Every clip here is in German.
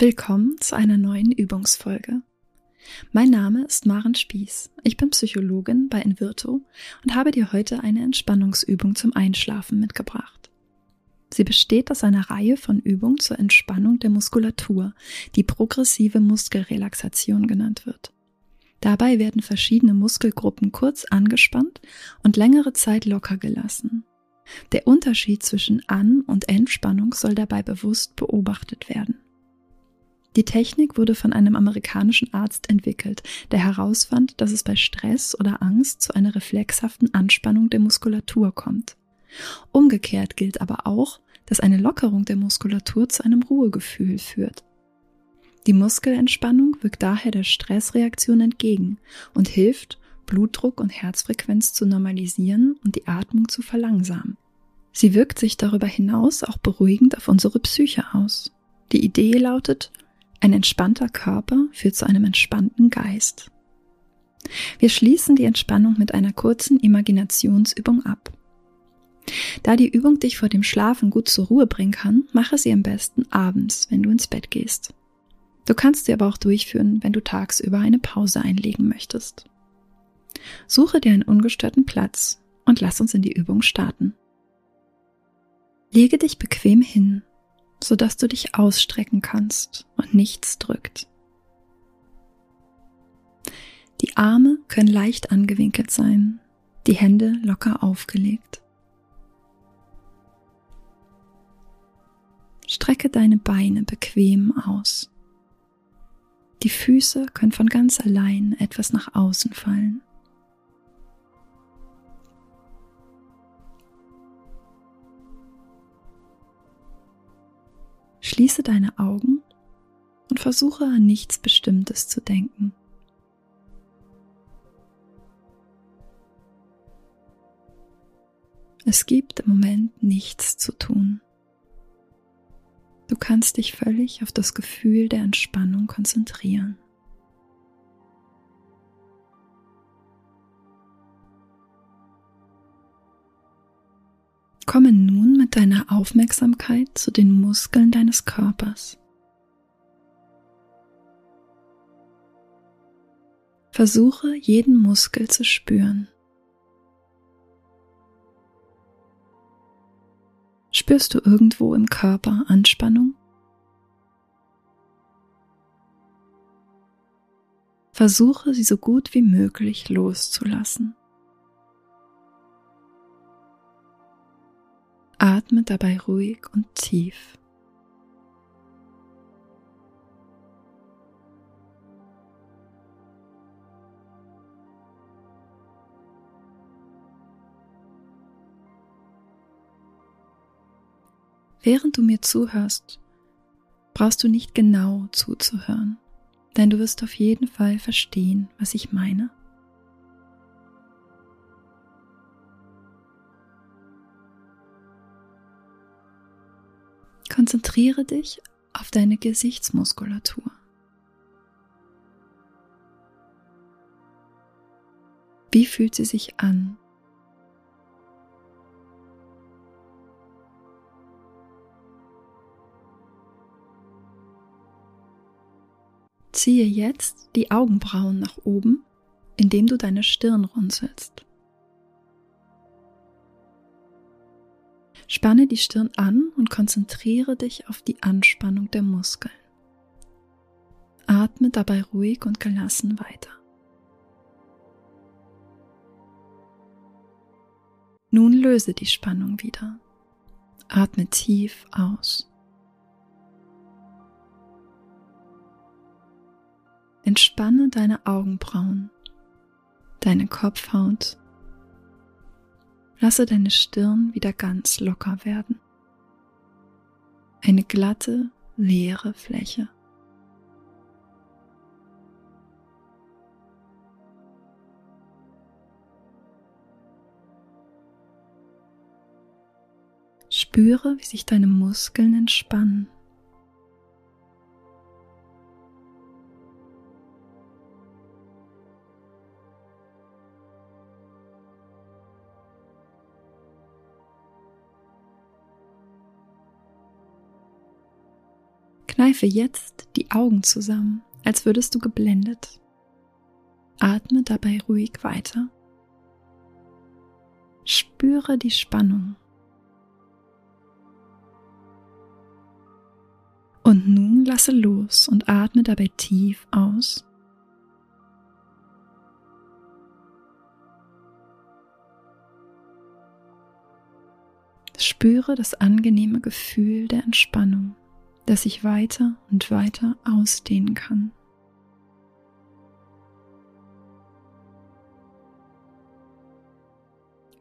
Willkommen zu einer neuen Übungsfolge. Mein Name ist Maren Spieß. Ich bin Psychologin bei Invirto und habe dir heute eine Entspannungsübung zum Einschlafen mitgebracht. Sie besteht aus einer Reihe von Übungen zur Entspannung der Muskulatur, die progressive Muskelrelaxation genannt wird. Dabei werden verschiedene Muskelgruppen kurz angespannt und längere Zeit locker gelassen. Der Unterschied zwischen An- und Entspannung soll dabei bewusst beobachtet werden. Die Technik wurde von einem amerikanischen Arzt entwickelt, der herausfand, dass es bei Stress oder Angst zu einer reflexhaften Anspannung der Muskulatur kommt. Umgekehrt gilt aber auch, dass eine Lockerung der Muskulatur zu einem Ruhegefühl führt. Die Muskelentspannung wirkt daher der Stressreaktion entgegen und hilft, Blutdruck und Herzfrequenz zu normalisieren und die Atmung zu verlangsamen. Sie wirkt sich darüber hinaus auch beruhigend auf unsere Psyche aus. Die Idee lautet, ein entspannter Körper führt zu einem entspannten Geist. Wir schließen die Entspannung mit einer kurzen Imaginationsübung ab. Da die Übung dich vor dem Schlafen gut zur Ruhe bringen kann, mache sie am besten abends, wenn du ins Bett gehst. Du kannst sie aber auch durchführen, wenn du tagsüber eine Pause einlegen möchtest. Suche dir einen ungestörten Platz und lass uns in die Übung starten. Lege dich bequem hin sodass du dich ausstrecken kannst und nichts drückt. Die Arme können leicht angewinkelt sein, die Hände locker aufgelegt. Strecke deine Beine bequem aus. Die Füße können von ganz allein etwas nach außen fallen. Schließe deine Augen und versuche an nichts Bestimmtes zu denken. Es gibt im Moment nichts zu tun. Du kannst dich völlig auf das Gefühl der Entspannung konzentrieren. Komme nun mit deiner Aufmerksamkeit zu den Muskeln deines Körpers. Versuche jeden Muskel zu spüren. Spürst du irgendwo im Körper Anspannung? Versuche sie so gut wie möglich loszulassen. Atme dabei ruhig und tief. Während du mir zuhörst, brauchst du nicht genau zuzuhören, denn du wirst auf jeden Fall verstehen, was ich meine. Konzentriere dich auf deine Gesichtsmuskulatur. Wie fühlt sie sich an? Ziehe jetzt die Augenbrauen nach oben, indem du deine Stirn runzelst. Spanne die Stirn an und konzentriere dich auf die Anspannung der Muskeln. Atme dabei ruhig und gelassen weiter. Nun löse die Spannung wieder. Atme tief aus. Entspanne deine Augenbrauen, deine Kopfhaut Lasse deine Stirn wieder ganz locker werden. eine glatte, leere Fläche. Spüre, wie sich deine Muskeln entspannen. Kneife jetzt die Augen zusammen, als würdest du geblendet. Atme dabei ruhig weiter. Spüre die Spannung. Und nun lasse los und atme dabei tief aus. Spüre das angenehme Gefühl der Entspannung das sich weiter und weiter ausdehnen kann.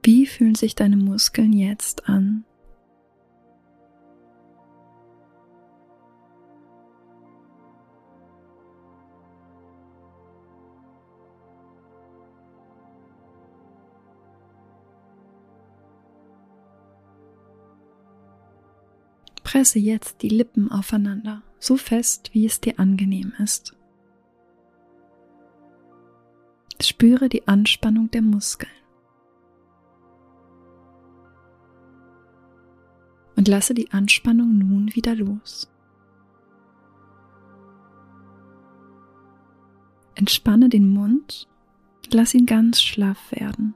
Wie fühlen sich deine Muskeln jetzt an? Presse jetzt die Lippen aufeinander, so fest, wie es dir angenehm ist. Spüre die Anspannung der Muskeln. Und lasse die Anspannung nun wieder los. Entspanne den Mund, lass ihn ganz schlaff werden.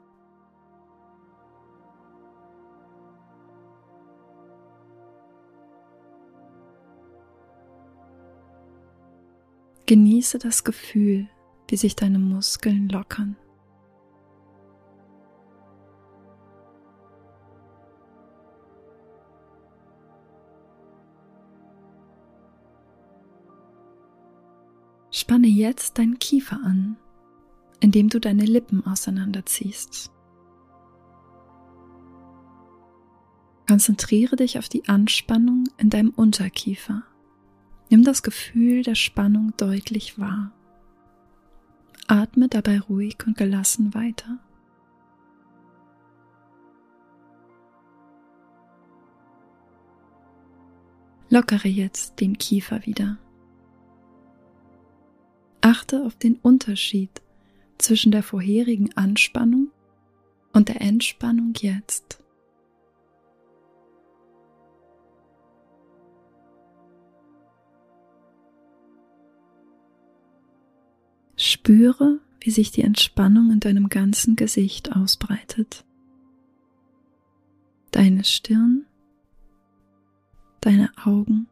Genieße das Gefühl, wie sich deine Muskeln lockern. Spanne jetzt deinen Kiefer an, indem du deine Lippen auseinanderziehst. Konzentriere dich auf die Anspannung in deinem Unterkiefer. Nimm das Gefühl der Spannung deutlich wahr. Atme dabei ruhig und gelassen weiter. Lockere jetzt den Kiefer wieder. Achte auf den Unterschied zwischen der vorherigen Anspannung und der Entspannung jetzt. Spüre, wie sich die Entspannung in deinem ganzen Gesicht ausbreitet. Deine Stirn, deine Augen,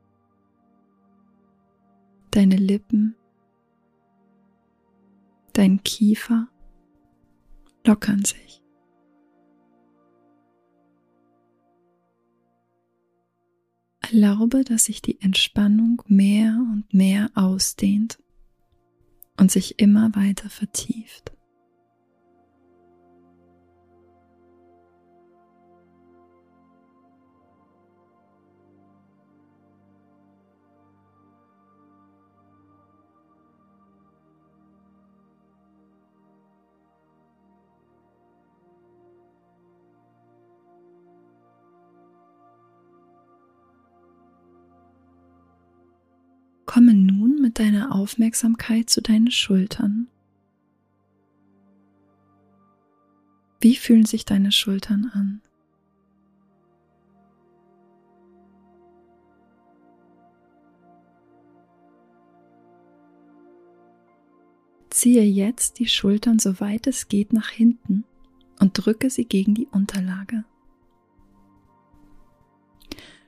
deine Lippen, dein Kiefer lockern sich. Erlaube, dass sich die Entspannung mehr und mehr ausdehnt und sich immer weiter vertieft. Mit deiner Aufmerksamkeit zu deinen Schultern. Wie fühlen sich deine Schultern an? Ziehe jetzt die Schultern so weit es geht nach hinten und drücke sie gegen die Unterlage.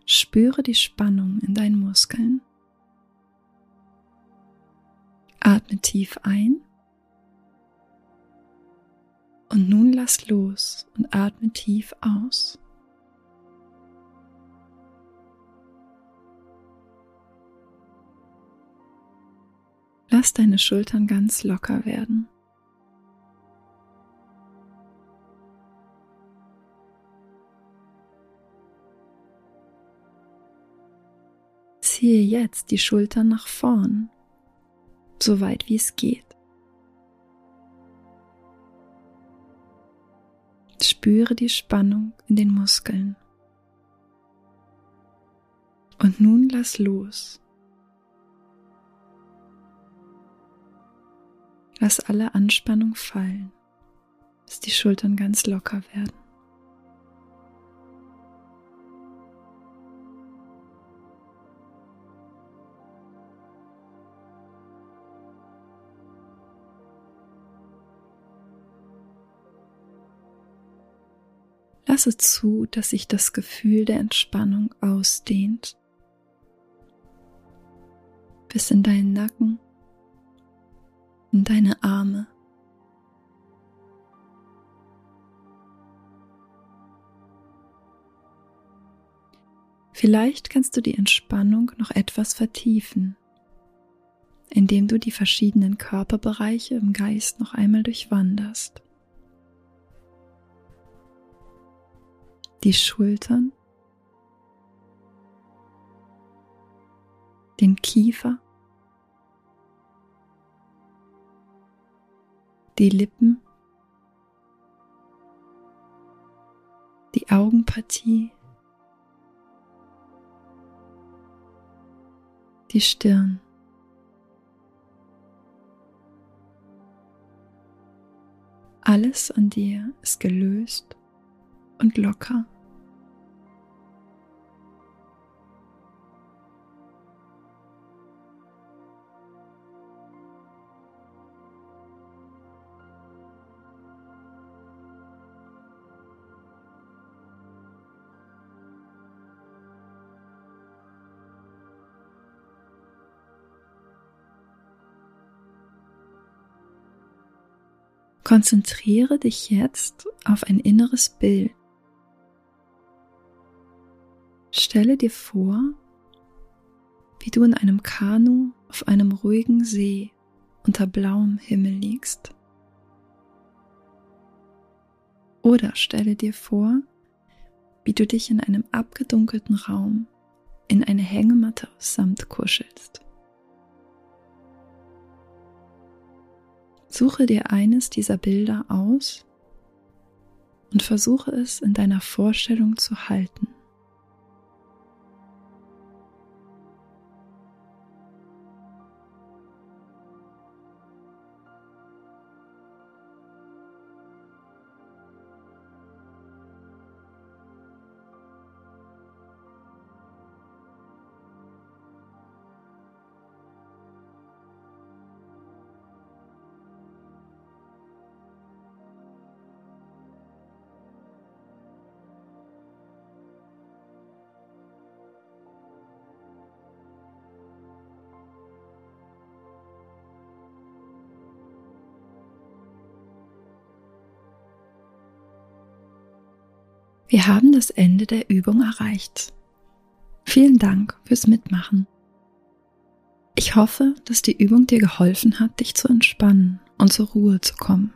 Spüre die Spannung in deinen Muskeln. Atme tief ein und nun lass los und atme tief aus. Lass deine Schultern ganz locker werden. Ziehe jetzt die Schultern nach vorn, so weit wie es geht. Spüre die Spannung in den Muskeln. Und nun lass los. Lass alle Anspannung fallen, bis die Schultern ganz locker werden. Lasse zu, dass sich das Gefühl der Entspannung ausdehnt bis in deinen Nacken, in deine Arme. Vielleicht kannst du die Entspannung noch etwas vertiefen, indem du die verschiedenen Körperbereiche im Geist noch einmal durchwanderst. Die Schultern, den Kiefer, die Lippen, die Augenpartie, die Stirn. Alles an dir ist gelöst und locker. Konzentriere dich jetzt auf ein inneres Bild. Stelle dir vor, wie du in einem Kanu auf einem ruhigen See unter blauem Himmel liegst. Oder stelle dir vor, wie du dich in einem abgedunkelten Raum in eine Hängematte aus Samt kuschelst. Suche dir eines dieser Bilder aus und versuche es in deiner Vorstellung zu halten. Wir haben das Ende der Übung erreicht. Vielen Dank fürs Mitmachen. Ich hoffe, dass die Übung dir geholfen hat, dich zu entspannen und zur Ruhe zu kommen.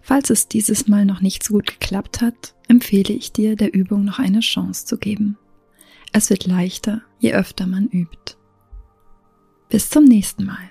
Falls es dieses Mal noch nicht so gut geklappt hat, empfehle ich dir, der Übung noch eine Chance zu geben. Es wird leichter, je öfter man übt. Bis zum nächsten Mal.